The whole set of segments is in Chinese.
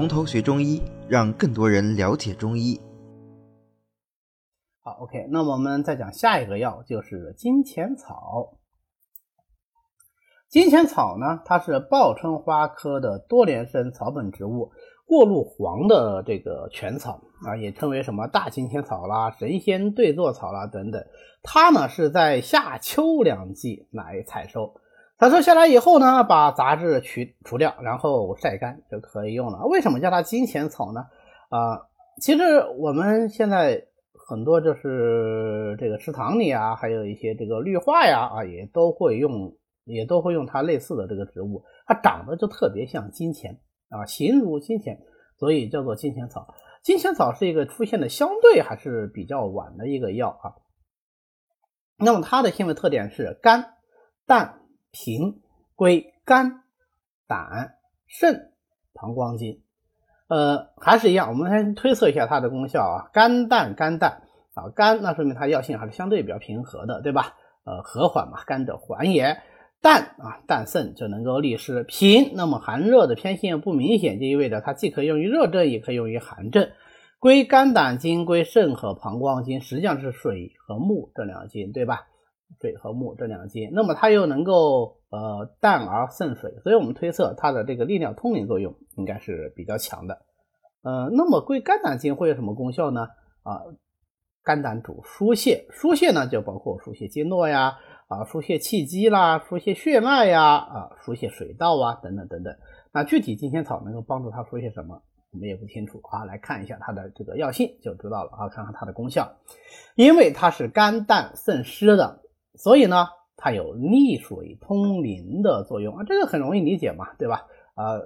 从头学中医，让更多人了解中医。好，OK，那我们再讲下一个药，就是金钱草。金钱草呢，它是报春花科的多年生草本植物，过路黄的这个全草啊，也称为什么大金钱草啦、神仙对坐草啦等等。它呢是在夏秋两季来采收，采收下来以后呢，把杂质取除掉，然后晒干就可以用了。为什么叫它金钱草呢？啊，其实我们现在很多就是这个池塘里啊，还有一些这个绿化呀啊，也都会用。也都会用它类似的这个植物，它长得就特别像金钱啊，形如金钱，所以叫做金钱草。金钱草是一个出现的相对还是比较晚的一个药啊。那么它的性味特点是肝、胆、平归肝、胆、肾、膀胱经。呃，还是一样，我们先推测一下它的功效啊。肝胆肝胆啊，肝那说明它药性还是相对比较平和的，对吧？呃，和缓嘛，肝者缓也。淡啊，淡肾就能够利湿。平，那么寒热的偏性不明显，就意味着它既可以用于热症，也可以用于寒症。归肝胆经，归肾和膀胱经，实际上是水和木这两经，对吧？水和木这两经，那么它又能够呃淡而渗水，所以我们推测它的这个利尿通淋作用应该是比较强的。呃，那么归肝胆经会有什么功效呢？啊，肝胆主疏泄，疏泄呢就包括疏泄经络呀。啊，疏泄气机啦，疏泄血脉呀，啊，疏泄水道啊，等等等等。那具体金钱草能够帮助它疏泄什么，我们也不清楚啊。来看一下它的这个药性就知道了啊，看看它的功效。因为它是肝胆渗湿的，所以呢，它有利水通淋的作用啊，这个很容易理解嘛，对吧？啊，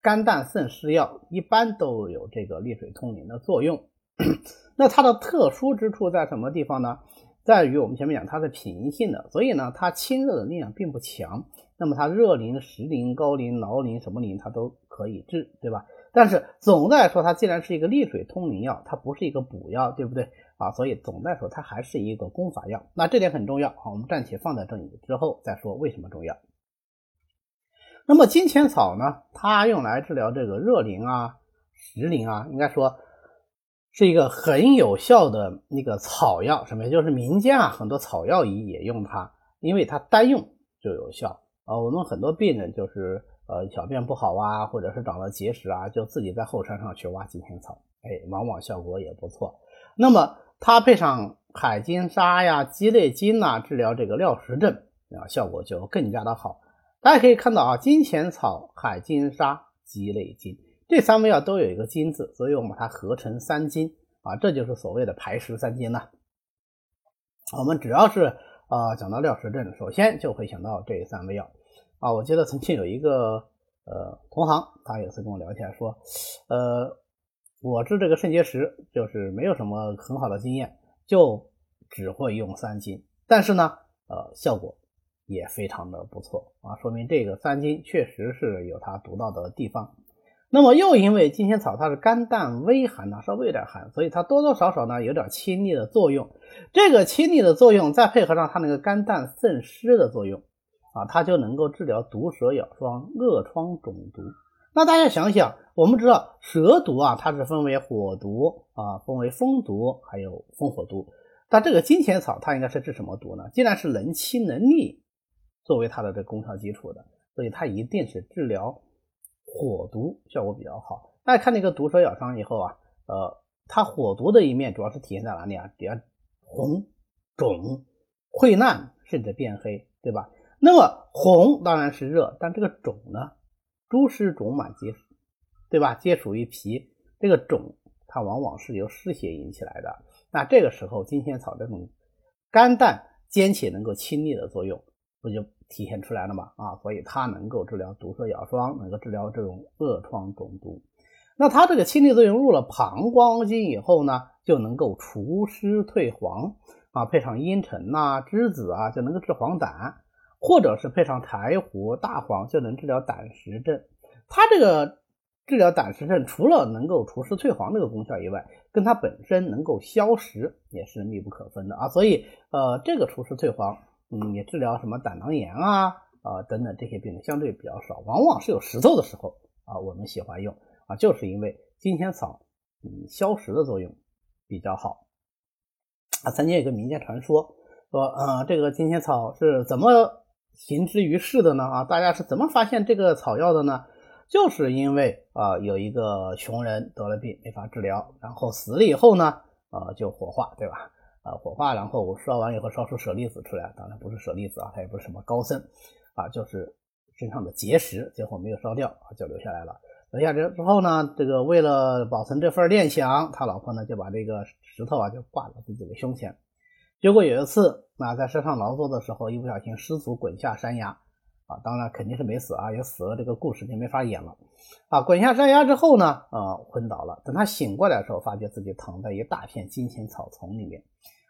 肝胆渗湿药一般都有这个利水通淋的作用。那它的特殊之处在什么地方呢？在于我们前面讲它是平性的，所以呢，它清热的力量并不强。那么它热淋、湿淋、高淋、劳淋什么淋它都可以治，对吧？但是总的来说，它既然是一个利水通淋药，它不是一个补药，对不对啊？所以总的来说，它还是一个功法药。那这点很重要好，我们暂且放在这里之后再说为什么重要。那么金钱草呢？它用来治疗这个热淋啊、湿淋啊，应该说。是一个很有效的那个草药，什么？就是民间啊，很多草药仪也用它，因为它单用就有效啊。我们很多病人就是呃小便不好啊，或者是长了结石啊，就自己在后山上去挖金钱草，哎，往往效果也不错。那么它配上海金沙呀、鸡肋金呐，治疗这个尿石症啊，效果就更加的好。大家可以看到啊，金钱草、海金沙、鸡肋金。这三味药都有一个金字，所以我们把它合成三金啊，这就是所谓的排石三金了。我们只要是啊讲到尿石症，首先就会想到这三味药啊。我记得曾经有一个呃同行，他有次跟我聊天说，呃，我治这个肾结石就是没有什么很好的经验，就只会用三金，但是呢，呃，效果也非常的不错啊，说明这个三金确实是有它独到的地方。那么又因为金钱草它是肝胆微寒呢，稍微有点寒，所以它多多少少呢有点清利的作用。这个清利的作用再配合上它那个肝胆渗湿的作用啊，它就能够治疗毒蛇咬伤、恶疮肿毒。那大家想想，我们知道蛇毒啊，它是分为火毒啊，分为风毒，还有风火毒。但这个金钱草它应该是治什么毒呢？既然是能清能利作为它的这功效基础的，所以它一定是治疗。火毒效果比较好，大家看那个毒蛇咬伤以后啊，呃，它火毒的一面主要是体现在哪里啊？比较红、肿、溃烂，甚至变黑，对吧？那么红当然是热，但这个肿呢，诸湿肿满皆对吧？皆属于脾，这个肿它往往是由湿邪引起来的。那这个时候金钱草这种肝胆兼且能够清利的作用，不就？体现出来了嘛？啊，所以它能够治疗毒蛇咬伤，能够治疗这种恶疮肿毒。那它这个清利作用入了膀胱经以后呢，就能够除湿退黄啊。配上茵陈呐、栀子啊，就能够治黄疸，或者是配上柴胡、大黄，就能治疗胆石症。它这个治疗胆石症，除了能够除湿退黄这个功效以外，跟它本身能够消食也是密不可分的啊。所以，呃，这个除湿退黄。嗯，也治疗什么胆囊炎啊啊等等这些病相对比较少，往往是有石头的时候啊，我们喜欢用。啊，就是因为金钱草嗯消食的作用比较好啊。曾经有个民间传说说，呃，这个金钱草是怎么行之于世的呢？啊，大家是怎么发现这个草药的呢？就是因为啊，有一个穷人得了病没法治疗，然后死了以后呢，呃，就火化，对吧？啊，火化，然后烧完以后烧出舍利子出来，当然不是舍利子啊，他也不是什么高僧啊，就是身上的结石，最后没有烧掉，就留下来了。留下来之后呢，这个为了保存这份念想，他老婆呢就把这个石头啊就挂在自己的胸前。结果有一次啊，在山上劳作的时候，一不小心失足滚下山崖。啊，当然肯定是没死啊，也死了，这个故事就没法演了。啊，滚下山崖之后呢，呃，昏倒了。等她醒过来的时候，发觉自己躺在一大片金钱草丛里面，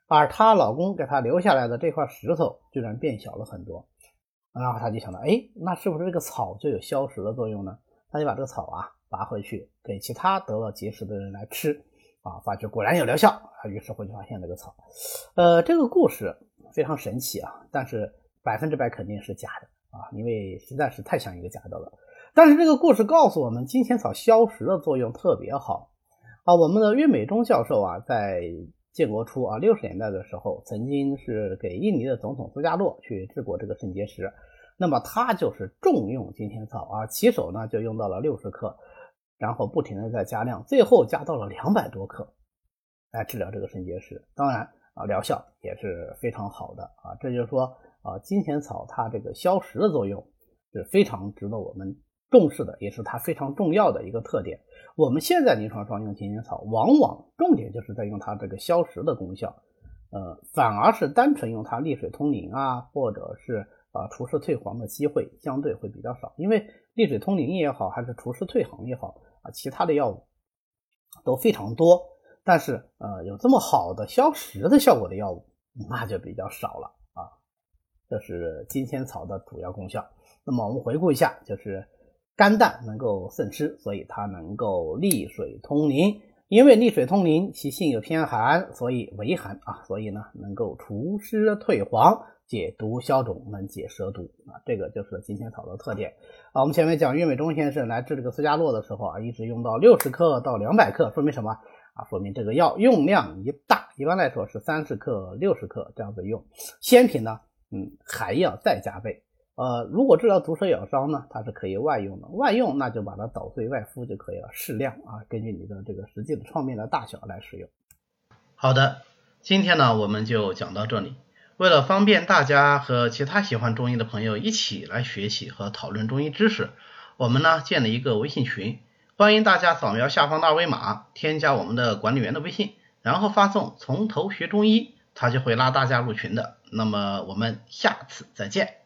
而她老公给她留下来的这块石头居然变小了很多。然后她就想到，哎，那是不是这个草就有消食的作用呢？她就把这个草啊拔回去给其他得了结石的人来吃，啊，发觉果然有疗效。啊，于是乎就发现这个草，呃，这个故事非常神奇啊，但是百分之百肯定是假的。啊，因为实在是太像一个假的了。但是这个故事告诉我们，金钱草消食的作用特别好啊。我们的岳美忠教授啊，在建国初啊六十年代的时候，曾经是给印尼的总统苏加诺去治过这个肾结石。那么他就是重用金钱草啊，起手呢就用到了六十克，然后不停的在加量，最后加到了两百多克来治疗这个肾结石。当然啊，疗效也是非常好的啊。这就是说。啊，金钱草它这个消食的作用是非常值得我们重视的，也是它非常重要的一个特点。我们现在临床上用金钱草，往往重点就是在用它这个消食的功效，呃，反而是单纯用它利水通淋啊，或者是啊除湿退黄的机会相对会比较少。因为利水通淋也好，还是除湿退黄也好啊，其他的药物都非常多，但是呃有这么好的消食的效果的药物那就比较少了。这是金钱草的主要功效。那么我们回顾一下，就是肝胆能够渗湿，所以它能够利水通淋。因为利水通淋，其性有偏寒，所以为寒啊，所以呢能够除湿退黄、解毒消肿、能解蛇毒啊。这个就是金钱草的特点啊。我们前面讲岳美忠先生来治这个斯嘉洛的时候啊，一直用到六十克到两百克，说明什么啊？说明这个药用量一大，一般来说是三十克、六十克这样子用。鲜品呢？嗯，还要再加倍。呃，如果治疗毒蛇咬伤呢，它是可以外用的。外用那就把它捣碎外敷就可以了，适量啊，根据你的这个实际的创面的大小来使用。好的，今天呢我们就讲到这里。为了方便大家和其他喜欢中医的朋友一起来学习和讨论中医知识，我们呢建了一个微信群，欢迎大家扫描下方的二维码，添加我们的管理员的微信，然后发送“从头学中医”。他就会拉大家入群的，那么我们下次再见。